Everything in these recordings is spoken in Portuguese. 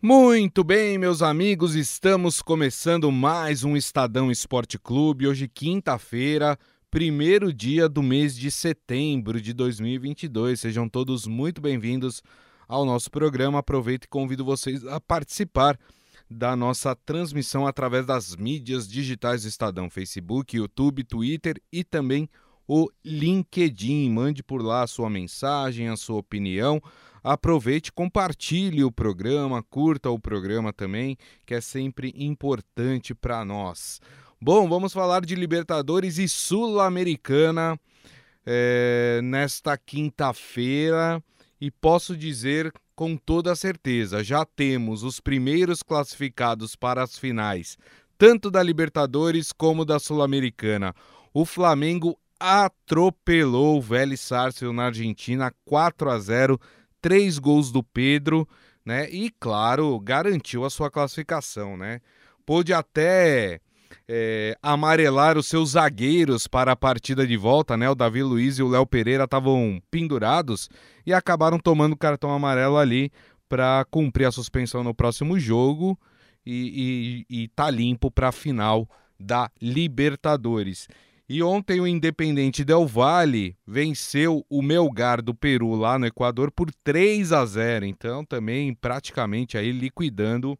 Muito bem, meus amigos, estamos começando mais um Estadão Esporte Clube. Hoje, quinta-feira, primeiro dia do mês de setembro de 2022. Sejam todos muito bem-vindos ao nosso programa. Aproveito e convido vocês a participar da nossa transmissão através das mídias digitais do Estadão: Facebook, YouTube, Twitter e também o LinkedIn. Mande por lá a sua mensagem, a sua opinião. Aproveite, compartilhe o programa, curta o programa também, que é sempre importante para nós. Bom, vamos falar de Libertadores e Sul-Americana é, nesta quinta-feira e posso dizer com toda certeza, já temos os primeiros classificados para as finais, tanto da Libertadores como da Sul-Americana. O Flamengo atropelou o Vélez Sarsfield na Argentina 4 a 0 três gols do Pedro, né? E claro, garantiu a sua classificação, né? Pôde até é, amarelar os seus zagueiros para a partida de volta, né? O Davi Luiz e o Léo Pereira estavam pendurados e acabaram tomando cartão amarelo ali para cumprir a suspensão no próximo jogo e, e, e tá limpo para a final da Libertadores. E ontem o Independente Del Valle venceu o Melgar do Peru lá no Equador por 3 a 0. Então também praticamente aí liquidando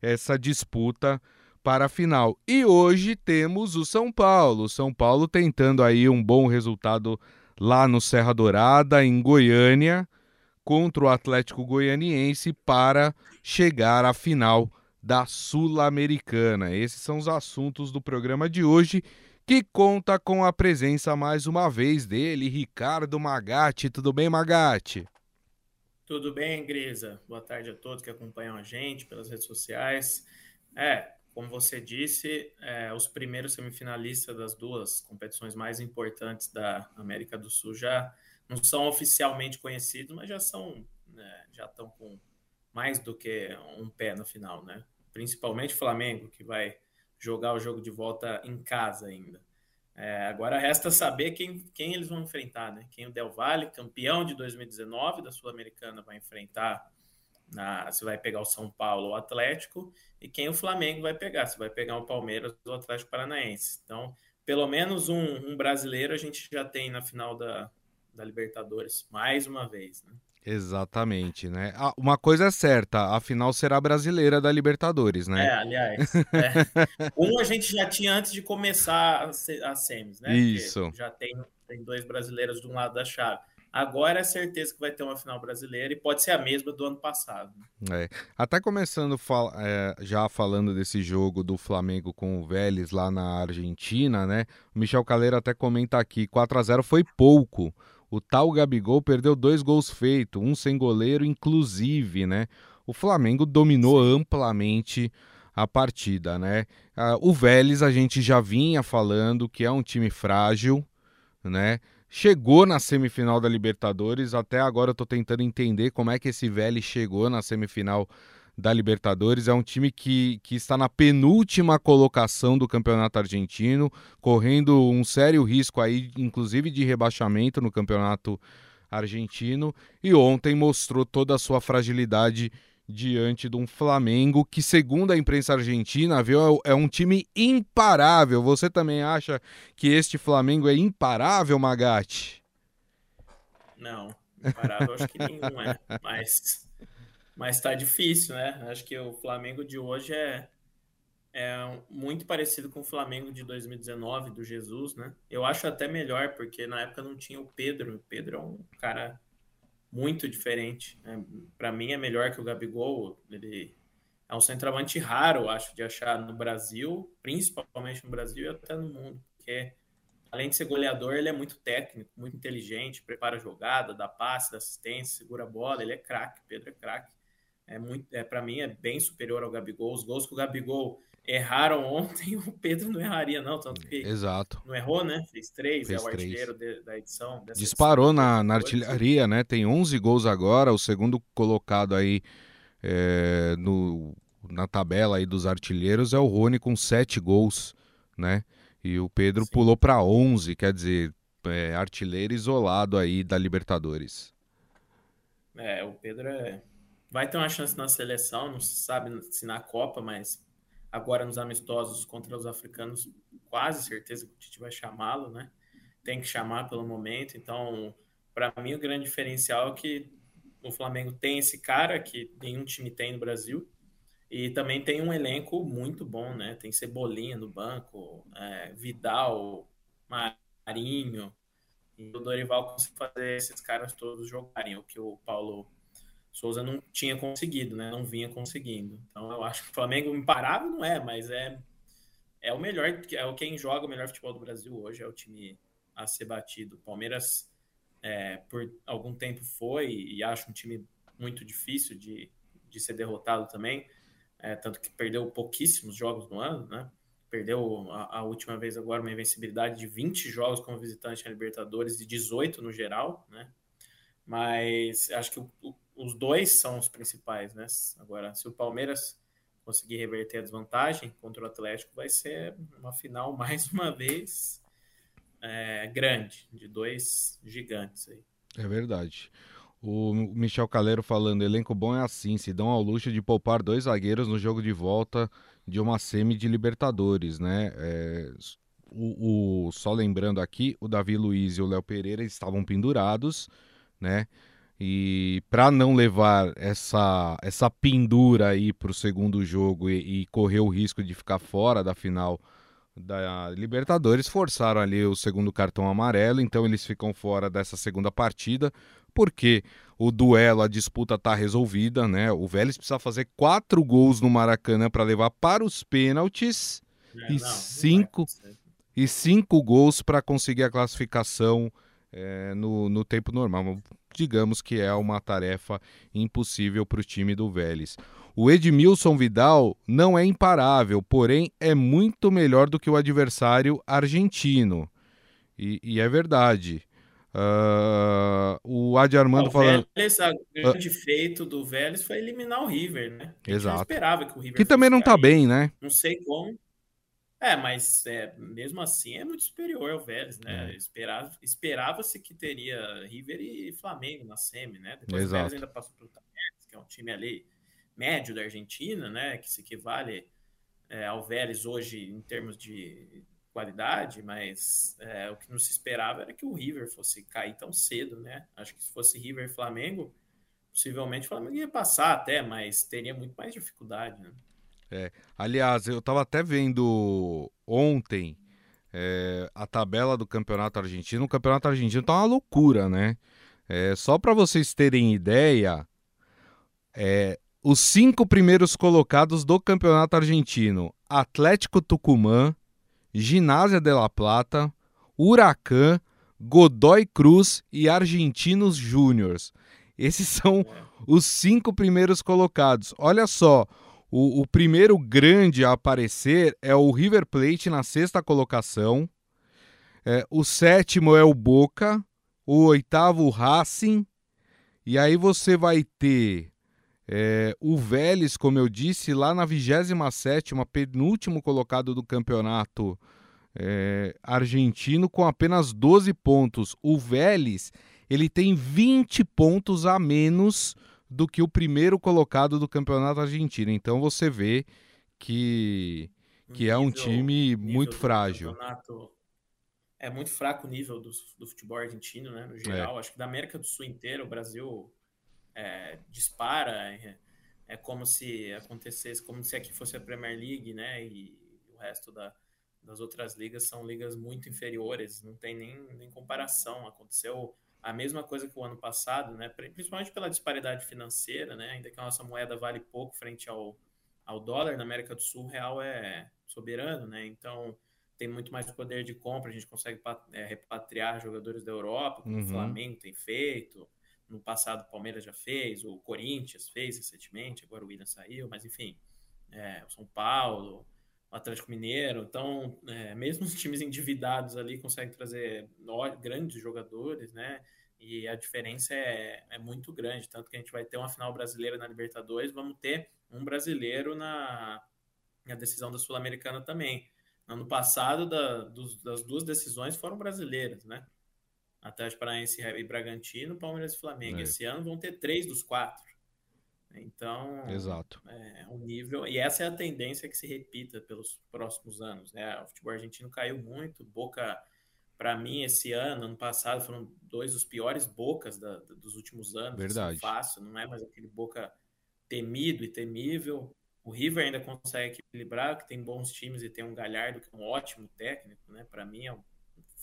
essa disputa para a final. E hoje temos o São Paulo. São Paulo tentando aí um bom resultado lá no Serra Dourada, em Goiânia, contra o Atlético Goianiense para chegar à final da Sul-Americana. Esses são os assuntos do programa de hoje que conta com a presença mais uma vez dele, Ricardo Magatti. Tudo bem, Magatti? Tudo bem, Grisa. Boa tarde a todos que acompanham a gente pelas redes sociais. É, como você disse, é, os primeiros semifinalistas das duas competições mais importantes da América do Sul já não são oficialmente conhecidos, mas já são, né, já estão com mais do que um pé no final, né? Principalmente o Flamengo, que vai jogar o jogo de volta em casa ainda. É, agora resta saber quem, quem eles vão enfrentar, né? Quem o Del Valle, campeão de 2019 da Sul-Americana, vai enfrentar na, se vai pegar o São Paulo ou o Atlético, e quem o Flamengo vai pegar, se vai pegar o Palmeiras ou o Atlético Paranaense. Então, pelo menos um, um brasileiro a gente já tem na final da, da Libertadores, mais uma vez, né? Exatamente, né? Ah, uma coisa é certa, a final será brasileira da Libertadores, né? É, aliás. É. Um a gente já tinha antes de começar a semis, né? Isso. Porque já tem, tem dois brasileiros de um lado da chave. Agora é certeza que vai ter uma final brasileira e pode ser a mesma do ano passado. É. Até começando fal é, já falando desse jogo do Flamengo com o Vélez lá na Argentina, né? O Michel Caleiro até comenta aqui: 4 a 0 foi pouco. O tal Gabigol perdeu dois gols feitos, um sem goleiro, inclusive, né? O Flamengo dominou amplamente a partida, né? Ah, o Vélez a gente já vinha falando que é um time frágil, né? Chegou na semifinal da Libertadores, até agora eu tô tentando entender como é que esse Vélez chegou na semifinal da Libertadores. É um time que, que está na penúltima colocação do campeonato argentino, correndo um sério risco aí, inclusive de rebaixamento no campeonato argentino. E ontem mostrou toda a sua fragilidade diante de um Flamengo que, segundo a imprensa argentina, viu, é um time imparável. Você também acha que este Flamengo é imparável, Magatti? Não, imparável acho que nenhum é, mas mas tá difícil, né? Acho que o Flamengo de hoje é, é muito parecido com o Flamengo de 2019, do Jesus, né? Eu acho até melhor, porque na época não tinha o Pedro. O Pedro é um cara muito diferente. Né? Para mim é melhor que o Gabigol. Ele é um centroavante raro, acho, de achar no Brasil, principalmente no Brasil e até no mundo, porque além de ser goleador, ele é muito técnico, muito inteligente, prepara a jogada, dá passe, dá assistência, segura a bola, ele é craque, Pedro é craque é muito, é, para mim, é bem superior ao Gabigol. Os gols que o Gabigol erraram ontem, o Pedro não erraria, não. Tanto que Exato. não errou, né? Fez três, Fez é o artilheiro de, da edição. Disparou edição, na, na artilharia, né? Tem 11 gols agora, o segundo colocado aí é, no, na tabela aí dos artilheiros é o Rony com 7 gols, né? E o Pedro Sim. pulou para 11, quer dizer, é, artilheiro isolado aí da Libertadores. É, o Pedro é vai ter uma chance na seleção, não se sabe se na Copa, mas agora nos amistosos contra os africanos, quase certeza que o Tite vai chamá-lo, né? Tem que chamar pelo momento. Então, para mim, o grande diferencial é que o Flamengo tem esse cara que nenhum time tem no Brasil. E também tem um elenco muito bom, né? Tem Cebolinha no banco, é, Vidal, Marinho. E o Dorival conseguiu fazer esses caras todos jogarem, o que o Paulo Souza não tinha conseguido, né? Não vinha conseguindo. Então eu acho que o Flamengo imparável não é, mas é é o melhor, é o quem joga o melhor futebol do Brasil hoje, é o time a ser batido. Palmeiras é, por algum tempo foi e acho um time muito difícil de, de ser derrotado também, é, tanto que perdeu pouquíssimos jogos no ano, né? Perdeu a, a, última vez agora uma invencibilidade de 20 jogos como visitante na Libertadores e 18 no geral, né? Mas acho que o, o os dois são os principais, né? Agora, se o Palmeiras conseguir reverter a desvantagem contra o Atlético, vai ser uma final mais uma vez é, grande, de dois gigantes aí. É verdade. O Michel Calero falando, elenco bom é assim, se dão ao luxo de poupar dois zagueiros no jogo de volta de uma semi de Libertadores, né? É, o, o, só lembrando aqui, o Davi Luiz e o Léo Pereira estavam pendurados, né? E para não levar essa, essa pendura aí para o segundo jogo e, e, correr o risco de ficar fora da final da Libertadores, forçaram ali o segundo cartão amarelo, então eles ficam fora dessa segunda partida, porque o duelo, a disputa está resolvida, né? O Vélez precisa fazer quatro gols no Maracanã para levar para os pênaltis é, e, não, cinco, não e cinco gols para conseguir a classificação é, no, no tempo normal digamos que é uma tarefa impossível para o time do Vélez. O Edmilson Vidal não é imparável, porém é muito melhor do que o adversário argentino. E, e é verdade. Uh, o Adi Armando falando. Vélez, o grande uh, feito do Vélez foi eliminar o River, né? Exato. esperava que o River Que também não está bem, né? Não sei como. É, mas é, mesmo assim é muito superior ao Vélez, né? É. Esperava, esperava-se que teria River e Flamengo na semi, né? Depois Exato. o Vélez ainda passou pelo Tameres, que é um time ali médio da Argentina, né? Que se equivale é, ao Vélez hoje em termos de qualidade, mas é, o que não se esperava era que o River fosse cair tão cedo, né? Acho que se fosse River e Flamengo, possivelmente o Flamengo ia passar até, mas teria muito mais dificuldade, né? É, aliás, eu estava até vendo ontem é, a tabela do campeonato argentino. O campeonato argentino tá uma loucura, né? É, só para vocês terem ideia, é, os cinco primeiros colocados do campeonato argentino: Atlético Tucumã, Ginásia de La Plata, Huracan, Godoy Cruz e Argentinos Júniors. Esses são os cinco primeiros colocados. Olha só, o, o, primeiro grande a aparecer é o River Plate na sexta colocação. É, o sétimo é o Boca. O oitavo, o Racing. E aí você vai ter é, o Vélez, como eu disse, lá na 27, penúltimo colocado do campeonato é, argentino, com apenas 12 pontos. O Vélez ele tem 20 pontos a menos do que o primeiro colocado do campeonato argentino. Então você vê que, que nível, é um time muito frágil. É muito fraco o nível do, do futebol argentino, né? No é. geral, é. acho que da América do Sul inteira, o Brasil é, dispara. É, é, como se acontecesse, como se aqui fosse a Premier League, né? E o resto da, das outras ligas são ligas muito inferiores, não tem nem, nem comparação. Aconteceu a mesma coisa que o ano passado, né? principalmente pela disparidade financeira, né? ainda que a nossa moeda vale pouco frente ao, ao dólar, na América do Sul o real é soberano, né? então tem muito mais poder de compra, a gente consegue é, repatriar jogadores da Europa, como uhum. o Flamengo tem feito, no passado o Palmeiras já fez, o Corinthians fez recentemente, agora o William saiu, mas enfim, é, o São Paulo, Atlético Mineiro. Então, é, mesmo os times endividados ali conseguem trazer grandes jogadores, né? E a diferença é, é muito grande. Tanto que a gente vai ter uma final brasileira na Libertadores, vamos ter um brasileiro na, na decisão da Sul-Americana também. Ano passado, da, dos, das duas decisões foram brasileiras, né? Atlético Paranaense e Bragantino, Palmeiras e Flamengo. É. Esse ano vão ter três dos quatro. Então, Exato. É, um nível, e essa é a tendência que se repita pelos próximos anos, né? O futebol argentino caiu muito, Boca, para mim, esse ano, ano passado, foram dois dos piores Bocas da, dos últimos anos. Assim, Verdade. Assim, fácil, não é mais aquele Boca temido e temível. O River ainda consegue equilibrar, que tem bons times e tem um Galhardo, que é um ótimo técnico, né? Para mim, é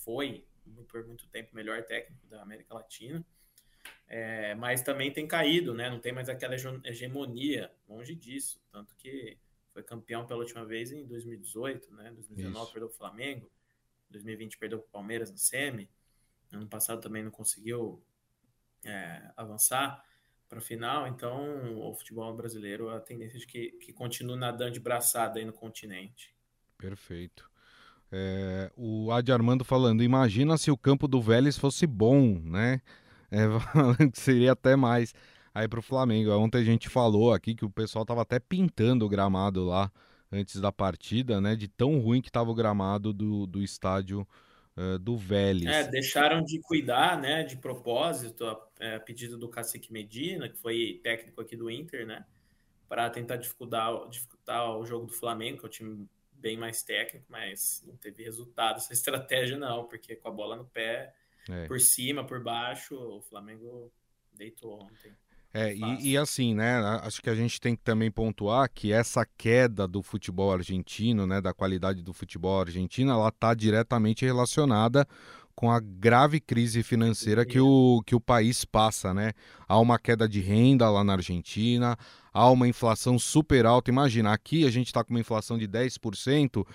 foi por muito tempo o melhor técnico da América Latina. É, mas também tem caído, né? Não tem mais aquela hegemonia, longe disso. Tanto que foi campeão pela última vez em 2018, né? 2019 Isso. perdeu o Flamengo, 2020 perdeu o Palmeiras no Semi, ano passado também não conseguiu é, avançar para a final. Então, o futebol brasileiro, a tendência é de que, que continue nadando de braçada aí no continente. Perfeito. É, o Adi Armando falando, imagina se o campo do Vélez fosse bom, né? É, seria até mais aí para o Flamengo. Ontem a gente falou aqui que o pessoal tava até pintando o gramado lá antes da partida, né? De tão ruim que tava o gramado do, do estádio uh, do Vélez. É, deixaram de cuidar, né? De propósito, a, é, a pedido do Cacique Medina, que foi técnico aqui do Inter, né? Para tentar dificultar, dificultar o jogo do Flamengo, que é o time bem mais técnico, mas não teve resultado essa estratégia, não, porque com a bola no pé é. Por cima, por baixo, o Flamengo deitou ontem. É, e, e, assim, né? Acho que a gente tem que também pontuar que essa queda do futebol argentino, né? Da qualidade do futebol argentino, ela está diretamente relacionada com a grave crise financeira que o, que o país passa, né? Há uma queda de renda lá na Argentina, há uma inflação super alta. Imagina, aqui a gente está com uma inflação de 10%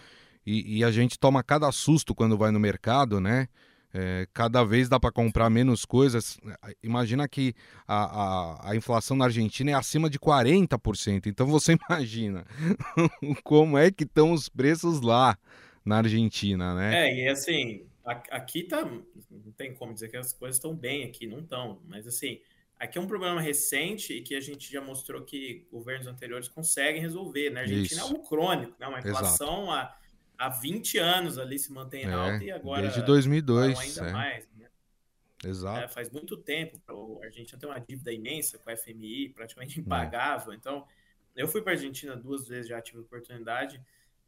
e, e a gente toma cada susto quando vai no mercado, né? É, cada vez dá para comprar menos coisas. Imagina que a, a, a, inflação na Argentina é acima de 40%. Então você imagina como é que estão os preços lá na Argentina, né? É, e assim, aqui tá. Não tem como dizer que as coisas estão bem aqui, não estão. Mas assim, aqui é um problema recente e que a gente já mostrou que governos anteriores conseguem resolver. Na Argentina Isso. é algo crônico, né? Uma inflação. Exato. A, há 20 anos ali se mantém é, alta e agora. Desde 2002. Ainda é. mais. Né? Exato. É, faz muito tempo. A Argentina tem uma dívida imensa com a FMI, praticamente é. impagável. Então, eu fui para a Argentina duas vezes, já tive oportunidade.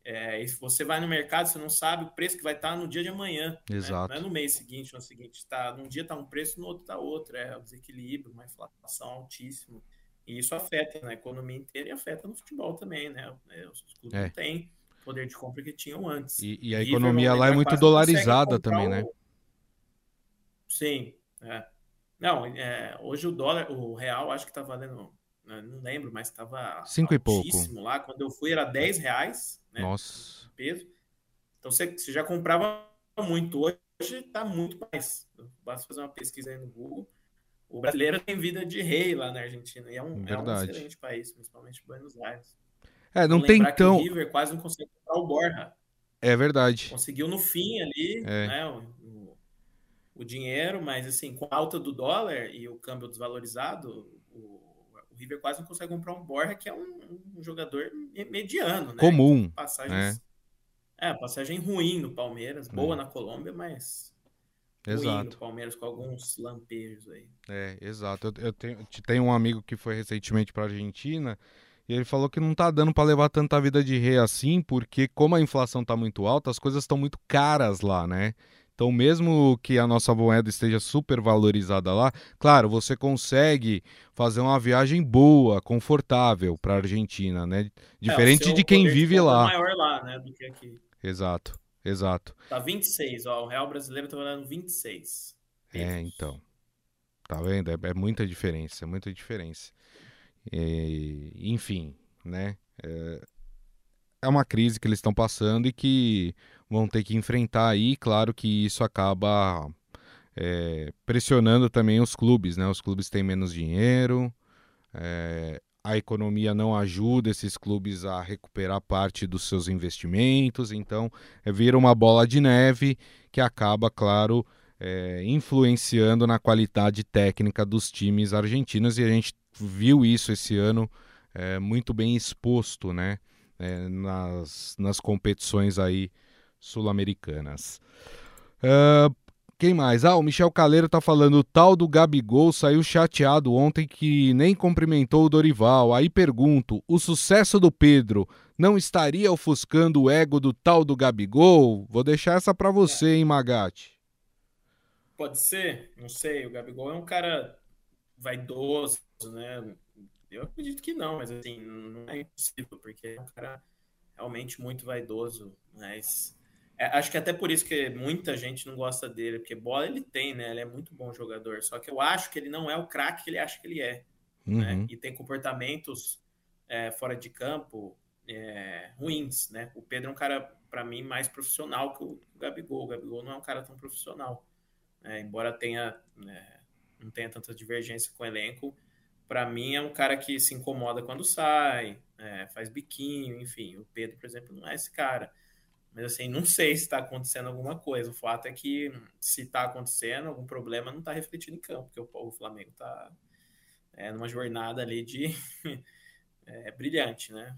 É, e se você vai no mercado, você não sabe o preço que vai estar no dia de amanhã. Exato. Né? Não é no mês seguinte, no seguinte. Tá, num dia está um preço, no outro está outro. É o desequilíbrio, uma inflação altíssima. E isso afeta na economia inteira e afeta no futebol também, né? Os clubes é. não têm poder de compra que tinham antes. E, e a economia lá é muito dolarizada também, né? o... Sim. É. Não, é, hoje o dólar, o real, acho que está valendo, né, não lembro, mas estava cinco e pouco lá. Quando eu fui era 10 reais, né? Nossa. Peso. Então você, você já comprava muito. Hoje está muito mais. Basta fazer uma pesquisa aí no Google. O brasileiro tem vida de rei lá na Argentina. E é um, é um excelente país, principalmente Buenos Aires. É, não tem tão. o River quase não conseguiu comprar o Borja. É verdade. Conseguiu no fim ali, é. né? O, o, dinheiro, mas assim, com a alta do dólar e o câmbio desvalorizado, o, o River quase não consegue comprar um Borja, que é um, um jogador mediano, né? Comum. Passagens, é. é, passagem ruim no Palmeiras, boa hum. na Colômbia, mas Exato. no Palmeiras com alguns lampejos aí. É, exato. Eu, eu tenho, tenho um amigo que foi recentemente para Argentina e ele falou que não tá dando para levar tanta vida de rei assim, porque como a inflação tá muito alta, as coisas estão muito caras lá, né? Então, mesmo que a nossa moeda esteja super valorizada lá, claro, você consegue fazer uma viagem boa, confortável para a Argentina, né? Diferente é, de quem vive lá. É maior lá, né, do que aqui. Exato, exato. Tá 26, ó, o real brasileiro tá valendo 26. É, então. Tá vendo? É, é muita diferença, é muita diferença. E, enfim, né? É, é uma crise que eles estão passando e que vão ter que enfrentar aí. Claro que isso acaba é, pressionando também os clubes, né? Os clubes têm menos dinheiro, é, a economia não ajuda esses clubes a recuperar parte dos seus investimentos, então é, vira uma bola de neve que acaba, claro, é, influenciando na qualidade técnica dos times argentinos e a gente viu isso esse ano é, muito bem exposto né, é, nas, nas competições aí sul-americanas. Uh, Quem mais? Ah, o Michel Caleiro tá falando, o tal do Gabigol saiu chateado ontem que nem cumprimentou o Dorival. Aí pergunto, o sucesso do Pedro não estaria ofuscando o ego do tal do Gabigol? Vou deixar essa para você, hein, Magatti? Pode ser, não sei. O Gabigol é um cara vaidoso, né? Eu acredito que não, mas assim, não é impossível, porque é um cara realmente muito vaidoso, mas é, acho que até por isso que muita gente não gosta dele, porque bola ele tem, né? Ele é muito bom jogador, só que eu acho que ele não é o craque que ele acha que ele é, né? uhum. né? E tem comportamentos é, fora de campo é, ruins, né? O Pedro é um cara, para mim, mais profissional que o Gabigol. O Gabigol não é um cara tão profissional, né? embora tenha né, não tenha tanta divergência com o elenco. Para mim, é um cara que se incomoda quando sai, é, faz biquinho, enfim. O Pedro, por exemplo, não é esse cara. Mas assim, não sei se está acontecendo alguma coisa. O fato é que se está acontecendo algum problema, não está refletido em campo, porque o, o Flamengo está é, numa jornada ali de é, brilhante, né?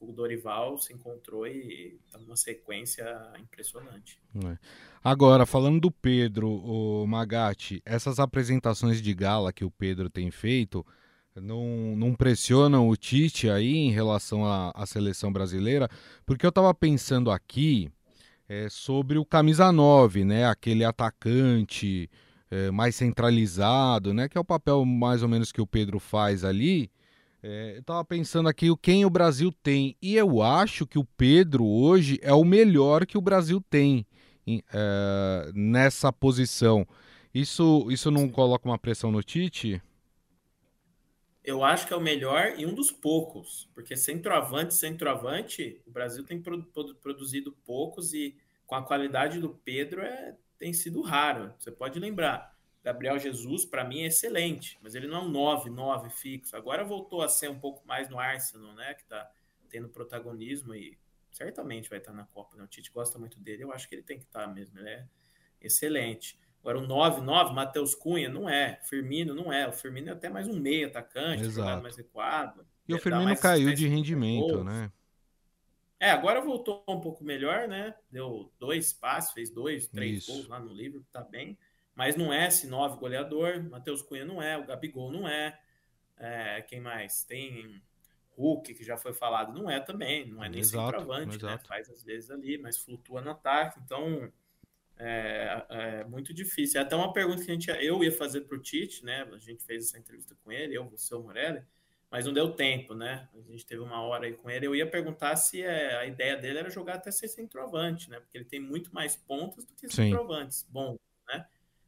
O Dorival se encontrou e está numa sequência impressionante. É. Agora, falando do Pedro, o Magatti, essas apresentações de gala que o Pedro tem feito não, não pressionam o Tite aí em relação à, à seleção brasileira? Porque eu estava pensando aqui é, sobre o camisa 9, né? Aquele atacante é, mais centralizado, né? Que é o papel mais ou menos que o Pedro faz ali. É, eu estava pensando aqui o quem o Brasil tem e eu acho que o Pedro hoje é o melhor que o Brasil tem em, é, nessa posição. Isso, isso não coloca uma pressão no Tite? Eu acho que é o melhor e um dos poucos, porque centroavante, centroavante, o Brasil tem produzido poucos e com a qualidade do Pedro é, tem sido raro. Você pode lembrar, Gabriel Jesus, para mim, é excelente, mas ele não é um 9, 9 fixo. Agora voltou a ser um pouco mais no Arsenal, né? Que está tendo protagonismo e certamente vai estar na Copa. Né? O Tite gosta muito dele, eu acho que ele tem que estar mesmo, ele é excelente. Agora, o 9, 9, Matheus Cunha, não é. Firmino, não é. O Firmino é até mais um meio atacante, jogado mais recuado. E o Firmino caiu de rendimento, né? É, agora voltou um pouco melhor, né? Deu dois passos, fez dois, três Isso. gols lá no livro, tá bem mas não é esse nove goleador. Matheus Cunha não é, o Gabigol não é. é. Quem mais? Tem Hulk, que já foi falado, não é também, não é nem exato, centroavante, né? Faz às vezes ali, mas flutua no ataque, então é, é, muito difícil. É até uma pergunta que a gente, eu ia fazer para o Tite, né? A gente fez essa entrevista com ele, eu, você, o Morelli, mas não deu tempo, né? A gente teve uma hora aí com ele. Eu ia perguntar se é, a ideia dele era jogar até ser centroavante, né? Porque ele tem muito mais pontas do que centroavantes. Bom?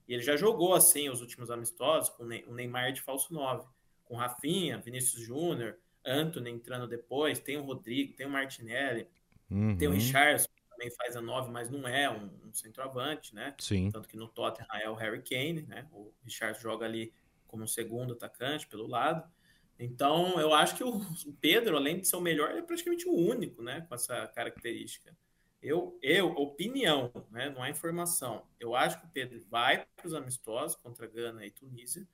E ele já jogou assim os últimos amistosos com o Neymar de falso 9, com Rafinha, Vinícius Júnior, Anthony entrando depois, tem o Rodrigo, tem o Martinelli, uhum. tem o Richardson, que também faz a 9, mas não é um, um, centroavante, né? Sim. Tanto que no Tottenham é o Harry Kane, né? O Richardson joga ali como um segundo atacante pelo lado. Então, eu acho que o Pedro, além de ser o melhor, é praticamente o único, né? Com essa característica. Eu, eu, opinião, né, não há informação. Eu acho que o Pedro vai para os amistosos contra Gana e Tunísia,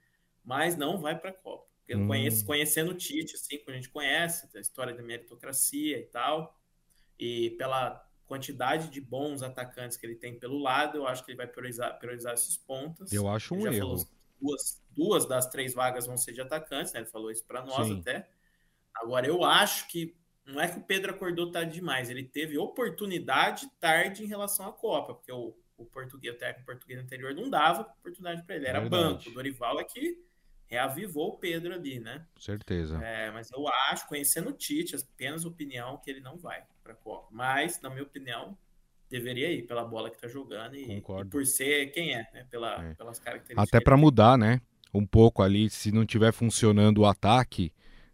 mas não vai para a Copa. Porque hum. conhece, conhecendo o Tite, assim, como a gente conhece, a história da meritocracia e tal, e pela quantidade de bons atacantes que ele tem pelo lado, eu acho que ele vai priorizar, priorizar esses pontos. Eu acho um erro. Duas, duas das três vagas vão ser de atacantes, né? Ele falou isso para nós Sim. até. Agora, eu acho que não é que o Pedro acordou tarde demais, ele teve oportunidade tarde em relação à Copa, porque o, o português, o técnico português anterior não dava oportunidade para ele, era banco. O Dorival é que reavivou o Pedro ali, né? Certeza. É, mas eu acho, conhecendo o Tite, apenas opinião, que ele não vai para a Copa. Mas, na minha opinião, deveria ir pela bola que tá jogando e, e por ser quem é, né? Pela, é. Pelas características. Até para mudar, né? Um pouco ali, se não tiver funcionando o ataque,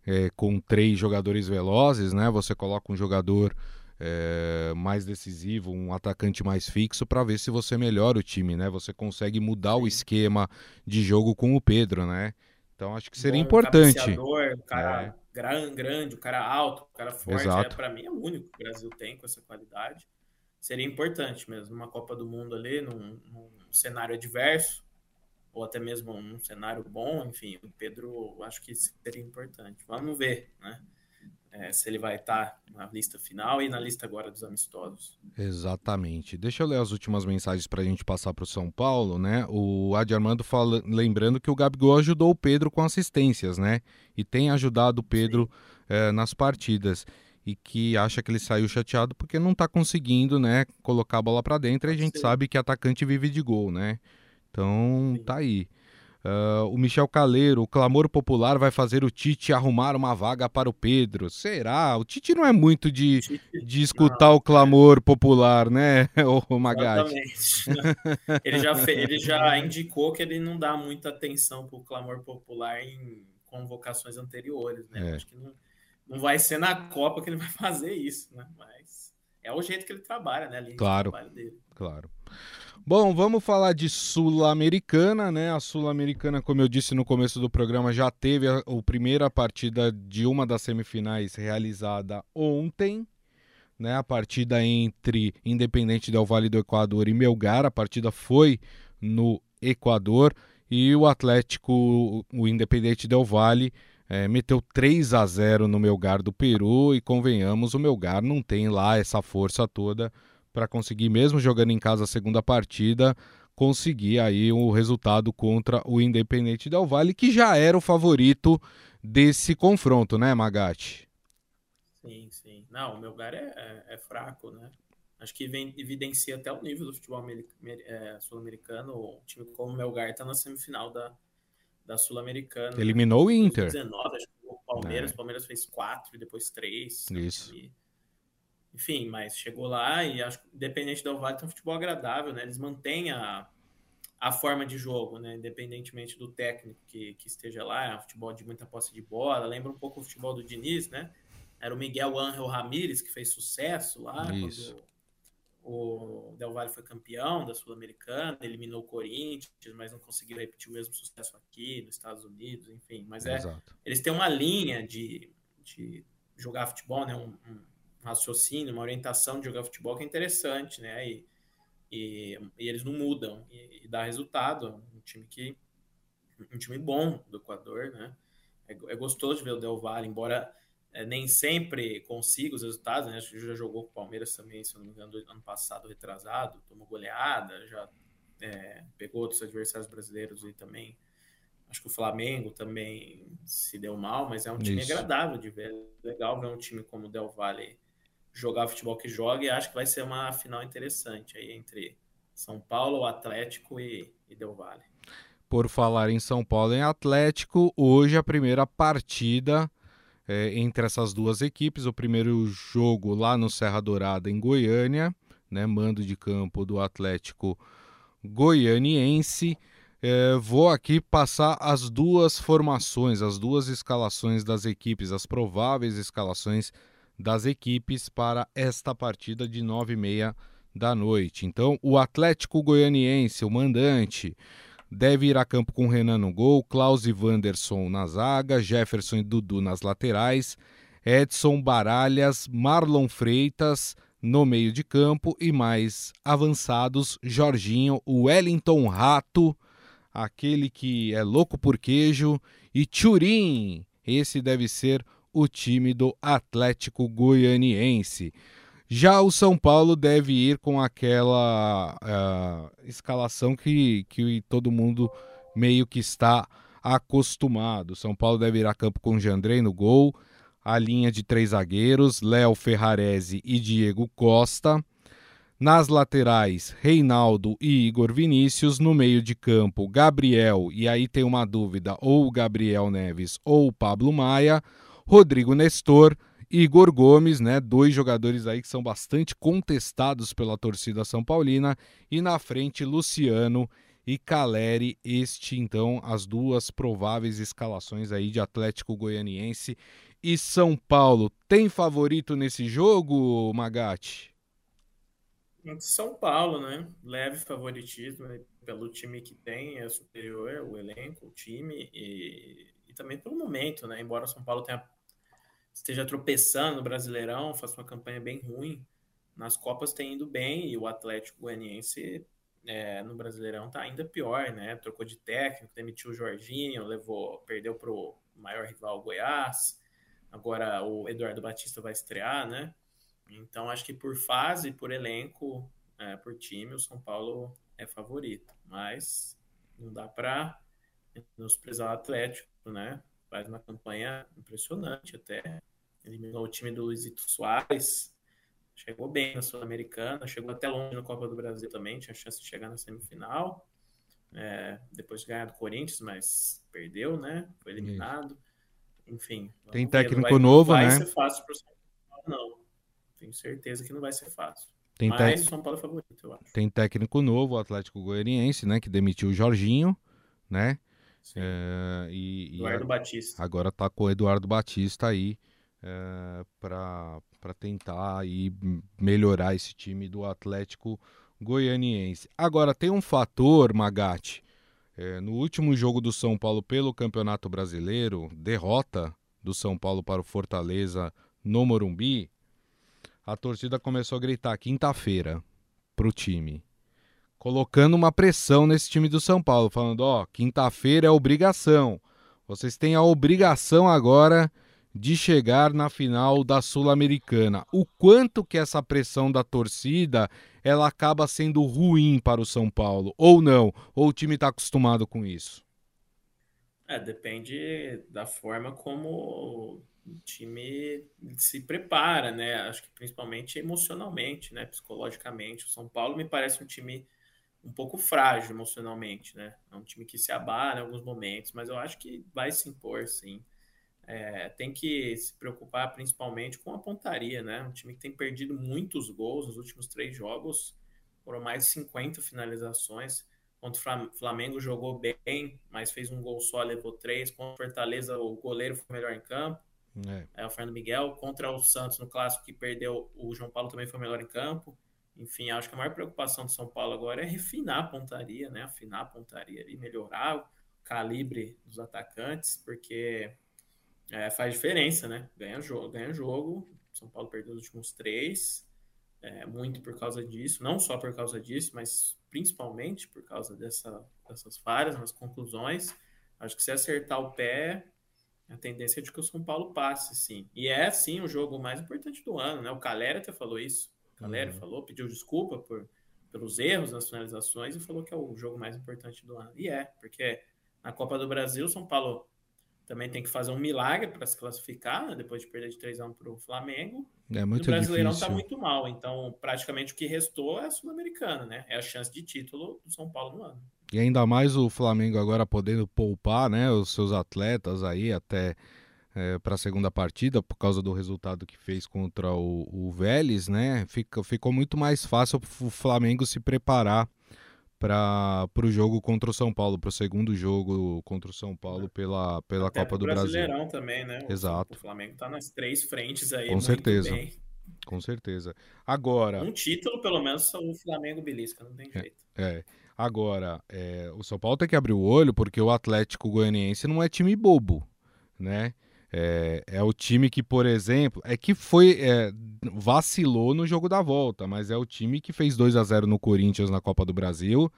é, com três jogadores velozes, né? Você coloca um jogador é, mais decisivo, um atacante mais fixo para ver se você melhora o time, né? Você consegue mudar Sim. o esquema de jogo com o Pedro, né? Então acho que seria Bom, importante. O cara é. grande, o cara alto, o cara forte, é, para mim é o único que o Brasil tem com essa qualidade. Seria importante mesmo, numa Copa do Mundo ali, num, num cenário adverso, ou até mesmo um cenário bom, enfim, o Pedro acho que seria importante. Vamos ver, né? é, se ele vai estar na lista final e na lista agora dos amistosos. Exatamente. Deixa eu ler as últimas mensagens para a gente passar para o São Paulo, né? O Adi Armando fala, lembrando que o Gabigol ajudou o Pedro com assistências, né? E tem ajudado o Pedro é, nas partidas e que acha que ele saiu chateado porque não está conseguindo, né, colocar a bola para dentro. E a gente Sim. sabe que atacante vive de gol, né? Então Sim. tá aí. Uh, o Michel Caleiro, o clamor popular vai fazer o Tite arrumar uma vaga para o Pedro. Será? O Tite não é muito de, de escutar não, o clamor é. popular, né, o? Exatamente. ele, já fez, ele já indicou que ele não dá muita atenção para o clamor popular em convocações anteriores, né? É. Acho que não, não vai ser na Copa que ele vai fazer isso, né? Mas é o jeito que ele trabalha, né? claro, claro. Bom, vamos falar de Sul-Americana, né? A Sul-Americana, como eu disse no começo do programa, já teve a, a primeira partida de uma das semifinais realizada ontem, né? A partida entre Independente Del Vale do Equador e Melgar. A partida foi no Equador e o Atlético, o Independente Del Vale, é, meteu 3 a 0 no Melgar do Peru e convenhamos, o Melgar não tem lá essa força toda para conseguir, mesmo jogando em casa a segunda partida, conseguir aí o resultado contra o Independente Del Vale, que já era o favorito desse confronto, né, Magatti? Sim, sim. Não, o Melgar é, é, é fraco, né? Acho que vem, evidencia até o nível do futebol é, sul-americano. O time como o Melgar está na semifinal da, da Sul-Americana. Eliminou o Inter. 2019, acho que o Palmeiras, é. o Palmeiras fez quatro e depois três. Isso. E, enfim, mas chegou lá e acho que independente do Vale tem um futebol agradável, né? Eles mantêm a, a forma de jogo, né? Independentemente do técnico que, que esteja lá, é um futebol de muita posse de bola, lembra um pouco o futebol do Diniz, né? Era o Miguel Ángel Ramírez que fez sucesso lá Isso. quando o Del Valle foi campeão da Sul-Americana, eliminou o Corinthians, mas não conseguiu repetir o mesmo sucesso aqui nos Estados Unidos, enfim. Mas é, Exato. eles têm uma linha de, de jogar futebol, né? Um, um, raciocínio, uma orientação de jogar futebol que é interessante, né? E, e, e eles não mudam e, e, dá resultado. Um time que um time bom do Equador, né? É, é gostoso de ver o Del Valle, embora é, nem sempre consiga os resultados, né? Acho que já jogou com o Palmeiras também, se não me engano, ano passado, retrasado, tomou goleada, já é, pegou outros adversários brasileiros e também. Acho que o Flamengo também se deu mal, mas é um time Isso. agradável de ver. Legal ver um time como o Del Valle jogar o futebol que joga e acho que vai ser uma final interessante aí entre São Paulo, Atlético e, e Del Valle. Por falar em São Paulo e Atlético, hoje a primeira partida é, entre essas duas equipes. O primeiro jogo lá no Serra Dourada, em Goiânia, né, mando de campo do Atlético Goianiense. É, vou aqui passar as duas formações, as duas escalações das equipes, as prováveis escalações das equipes para esta partida de nove e meia da noite. Então, o Atlético Goianiense, o mandante, Deve ir a campo com Renan no gol, Klaus e Wanderson na zaga, Jefferson e Dudu nas laterais, Edson Baralhas, Marlon Freitas no meio de campo e mais avançados, Jorginho, Wellington Rato, aquele que é louco por queijo, e Turim. Esse deve ser o time do Atlético Goianiense. Já o São Paulo deve ir com aquela uh, escalação que, que todo mundo meio que está acostumado. São Paulo deve ir a campo com Jandrei no gol, a linha de três zagueiros, Léo Ferrarese e Diego Costa. Nas laterais, Reinaldo e Igor Vinícius. No meio de campo, Gabriel, e aí tem uma dúvida, ou Gabriel Neves ou Pablo Maia. Rodrigo Nestor, Igor Gomes, né, dois jogadores aí que são bastante contestados pela torcida São Paulina, e na frente Luciano e Caleri, este então as duas prováveis escalações aí de Atlético Goianiense e São Paulo. Tem favorito nesse jogo, Magatti? São Paulo, né? Leve favoritismo pelo time que tem, é superior o elenco, o time e, e também pelo momento, né? Embora São Paulo tenha esteja tropeçando no Brasileirão, faça uma campanha bem ruim. Nas Copas tem indo bem e o Atlético Goianiense é, no Brasileirão tá ainda pior, né? Trocou de técnico, demitiu o Jorginho, levou, perdeu para o maior rival Goiás. Agora o Eduardo Batista vai estrear, né? Então acho que por fase, por elenco, é, por time, o São Paulo é favorito. Mas não dá para menosprezar o Atlético, né? Faz uma campanha impressionante até. Eliminou o time do Luizito Soares, chegou bem na Sul-Americana, chegou até longe na Copa do Brasil também, tinha chance de chegar na semifinal. É, depois de ganhar do Corinthians, mas perdeu, né? Foi eliminado. Isso. Enfim. Tem técnico vai, novo, vai né? Vai ser fácil para o São Paulo, não. Tenho certeza que não vai ser fácil. Tem Mas o São Paulo é favorito, eu acho. Tem técnico novo, o Atlético Goianiense, né? Que demitiu o Jorginho, né? É, e, Eduardo e Batista. Agora tá com o Eduardo Batista aí é, para tentar aí melhorar esse time do Atlético Goianiense. Agora tem um fator, Magatti. É, no último jogo do São Paulo pelo Campeonato Brasileiro, derrota do São Paulo para o Fortaleza no Morumbi, a torcida começou a gritar quinta-feira pro time, colocando uma pressão nesse time do São Paulo, falando: ó, quinta-feira é obrigação. Vocês têm a obrigação agora de chegar na final da Sul-Americana. O quanto que essa pressão da torcida ela acaba sendo ruim para o São Paulo ou não? Ou o time está acostumado com isso? É, depende da forma como o time se prepara, né? Acho que principalmente emocionalmente, né? Psicologicamente. O São Paulo me parece um time um pouco frágil emocionalmente, né? É um time que se abala em alguns momentos, mas eu acho que vai se impor, sim. É, tem que se preocupar principalmente com a pontaria, né? Um time que tem perdido muitos gols nos últimos três jogos, foram mais de 50 finalizações. Contra o Flamengo jogou bem, mas fez um gol só, levou três. Contra o Fortaleza, o goleiro foi melhor em campo. É. é. o Fernando Miguel. Contra o Santos no clássico que perdeu, o João Paulo também foi melhor em campo. Enfim, acho que a maior preocupação do São Paulo agora é refinar a pontaria, né? Afinar a pontaria e melhorar o calibre dos atacantes, porque é, faz diferença, né? Ganha jogo, ganha jogo. São Paulo perdeu os últimos três, é, muito por causa disso, não só por causa disso, mas principalmente por causa dessa, dessas falhas nas conclusões. Acho que se acertar o pé, a tendência é de que o São Paulo passe, sim. E é, sim, o jogo mais importante do ano, né? O Calera até falou isso. O Calera uhum. falou, pediu desculpa por, pelos erros nas finalizações e falou que é o jogo mais importante do ano. E é, porque na Copa do Brasil, o São Paulo também tem que fazer um milagre para se classificar, né? depois de perder de 3 x para o Flamengo. É muito o Brasileirão está muito mal, então praticamente o que restou é a Sul-Americana, né? É a chance de título do São Paulo no ano. E ainda mais o Flamengo agora podendo poupar, né, os seus atletas aí até é, para a segunda partida por causa do resultado que fez contra o, o Vélez, né? Fica, ficou muito mais fácil o Flamengo se preparar para o jogo contra o São Paulo, para o segundo jogo contra o São Paulo pela, pela Copa do Brasil. Brasileirão também, né? O, Exato. O Flamengo está nas três frentes aí. Com certeza. Bem. Com certeza. Agora. Um título, pelo menos, o Flamengo belisca, não tem jeito. É. é. Agora, é, o São Paulo tem que abrir o olho porque o Atlético Goianiense não é time bobo, né? É, é o time que, por exemplo, é que foi é, vacilou no jogo da volta, mas é o time que fez 2 a 0 no Corinthians na Copa do Brasil.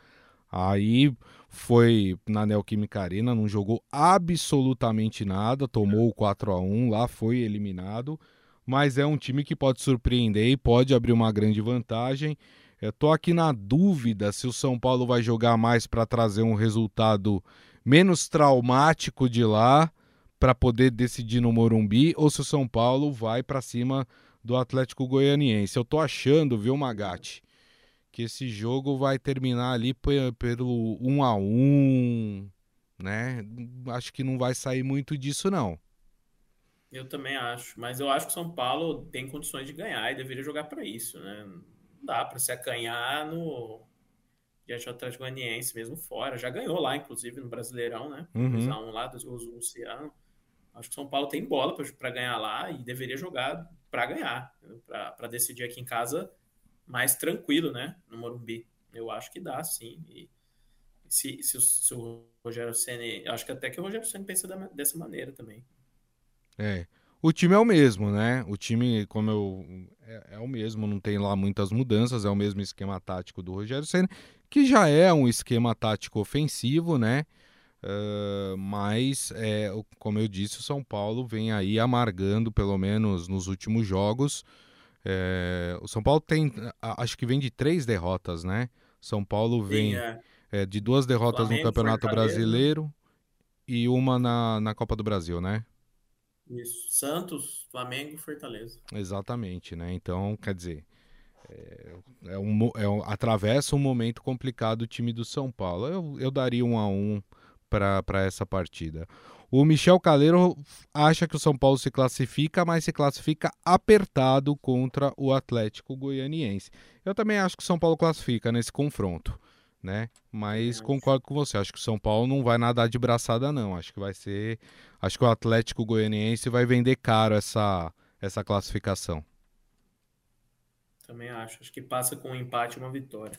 Aí foi na Neoquímica Arena, não jogou absolutamente nada, tomou o 4 a 1 lá foi eliminado, mas é um time que pode surpreender e pode abrir uma grande vantagem. Eu tô aqui na dúvida se o São Paulo vai jogar mais para trazer um resultado menos traumático de lá para poder decidir no Morumbi ou se o São Paulo vai para cima do Atlético Goianiense. Eu tô achando, viu, Magatti, que esse jogo vai terminar ali pelo 1 a 1, né? Acho que não vai sair muito disso não. Eu também acho, mas eu acho que o São Paulo tem condições de ganhar e deveria jogar para isso, né? não dá para se acanhar no diante do Atlético Goianiense mesmo fora. Já ganhou lá, inclusive, no Brasileirão, né? Uhum. Um lá dos gols do Luciano. Acho que o São Paulo tem bola para ganhar lá e deveria jogar para ganhar, para decidir aqui em casa mais tranquilo, né? No Morumbi. Eu acho que dá, sim. E se, se, se o Rogério Senna. Acho que até que o Rogério Senna pensa da, dessa maneira também. É. O time é o mesmo, né? O time, como eu. É, é, o mesmo, não tem lá muitas mudanças, é o mesmo esquema tático do Rogério Senna, que já é um esquema tático ofensivo, né? Uh, mas, é, como eu disse, o São Paulo vem aí amargando, pelo menos nos últimos jogos. É, o São Paulo tem, acho que vem de três derrotas, né? São Paulo vem Sim, é. É, de duas derrotas Flamengo, no Campeonato Brasileiro e uma na, na Copa do Brasil, né? Isso. Santos, Flamengo e Fortaleza. Exatamente, né? Então, quer dizer, é, é um, é um, atravessa um momento complicado o time do São Paulo. Eu, eu daria um a um para essa partida. O Michel Caleiro acha que o São Paulo se classifica, mas se classifica apertado contra o Atlético Goianiense. Eu também acho que o São Paulo classifica nesse confronto, né? Mas concordo com você, acho que o São Paulo não vai nadar de braçada não, acho que vai ser, acho que o Atlético Goianiense vai vender caro essa essa classificação. Também acho, acho que passa com um empate e uma vitória.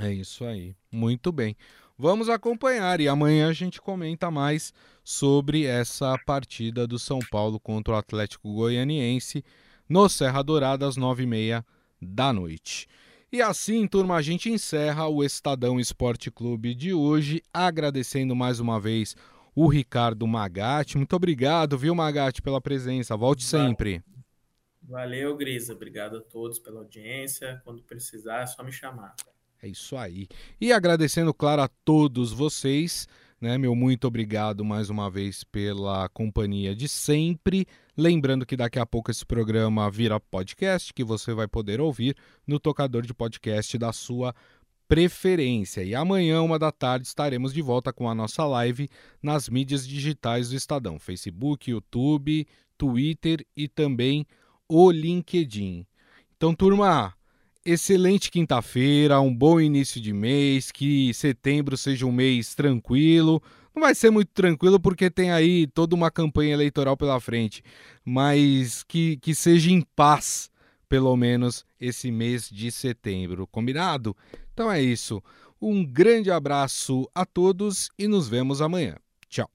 É isso aí. Muito bem. Vamos acompanhar e amanhã a gente comenta mais sobre essa partida do São Paulo contra o Atlético Goianiense no Serra Dourada às nove e meia da noite. E assim, turma, a gente encerra o Estadão Esporte Clube de hoje, agradecendo mais uma vez o Ricardo Magatti. Muito obrigado, viu, Magatti, pela presença. Volte sempre. Valeu, Grisa. Obrigado a todos pela audiência. Quando precisar, é só me chamar. É isso aí. E agradecendo, claro, a todos vocês, né? Meu muito obrigado mais uma vez pela companhia de sempre. Lembrando que daqui a pouco esse programa vira podcast, que você vai poder ouvir no tocador de podcast da sua preferência. E amanhã, uma da tarde, estaremos de volta com a nossa live nas mídias digitais do Estadão: Facebook, YouTube, Twitter e também o LinkedIn. Então, turma, excelente quinta-feira, um bom início de mês, que setembro seja um mês tranquilo. Não vai ser muito tranquilo porque tem aí toda uma campanha eleitoral pela frente, mas que, que seja em paz, pelo menos, esse mês de setembro. Combinado? Então é isso. Um grande abraço a todos e nos vemos amanhã. Tchau.